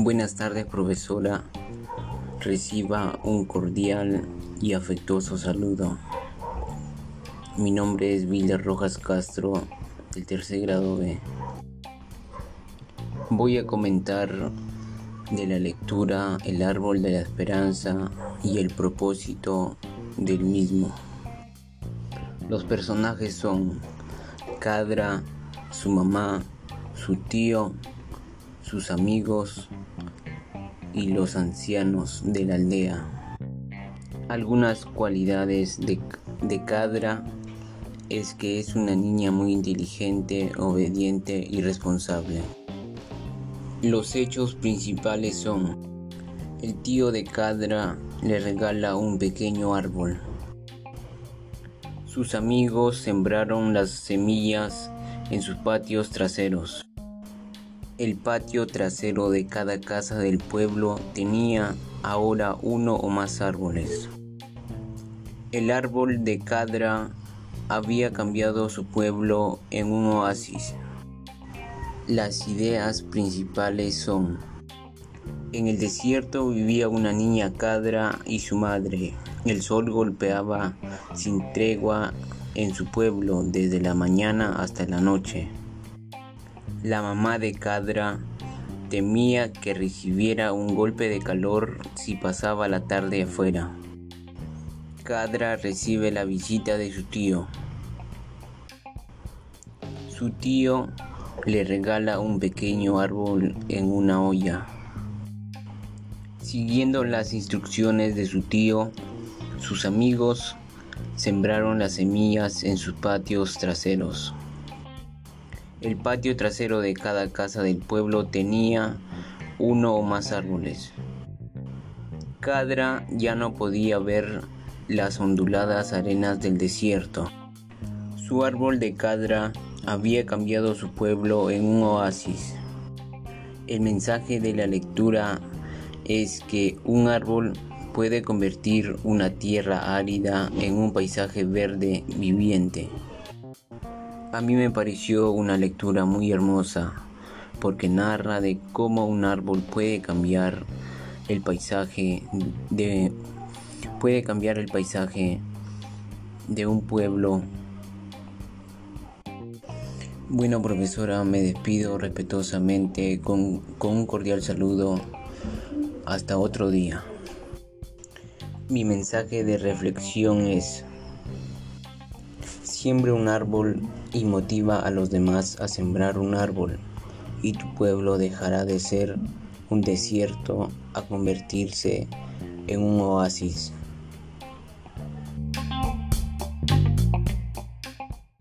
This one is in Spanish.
Buenas tardes, profesora. Reciba un cordial y afectuoso saludo. Mi nombre es Vilder Rojas Castro, del tercer grado B. Voy a comentar de la lectura El árbol de la esperanza y el propósito del mismo. Los personajes son Cadra, su mamá, su tío, sus amigos y los ancianos de la aldea. Algunas cualidades de, de Cadra es que es una niña muy inteligente, obediente y responsable. Los hechos principales son, el tío de Cadra le regala un pequeño árbol. Sus amigos sembraron las semillas en sus patios traseros. El patio trasero de cada casa del pueblo tenía ahora uno o más árboles. El árbol de Cadra había cambiado su pueblo en un oasis. Las ideas principales son, en el desierto vivía una niña Cadra y su madre. El sol golpeaba sin tregua en su pueblo desde la mañana hasta la noche. La mamá de Cadra temía que recibiera un golpe de calor si pasaba la tarde afuera. Cadra recibe la visita de su tío. Su tío le regala un pequeño árbol en una olla. Siguiendo las instrucciones de su tío, sus amigos sembraron las semillas en sus patios traseros. El patio trasero de cada casa del pueblo tenía uno o más árboles. Cadra ya no podía ver las onduladas arenas del desierto. Su árbol de cadra había cambiado su pueblo en un oasis. El mensaje de la lectura es que un árbol puede convertir una tierra árida en un paisaje verde viviente. A mí me pareció una lectura muy hermosa porque narra de cómo un árbol puede cambiar el paisaje de puede cambiar el paisaje de un pueblo. Bueno, profesora, me despido respetuosamente con, con un cordial saludo. Hasta otro día. Mi mensaje de reflexión es, siembre un árbol y motiva a los demás a sembrar un árbol, y tu pueblo dejará de ser un desierto a convertirse en un oasis.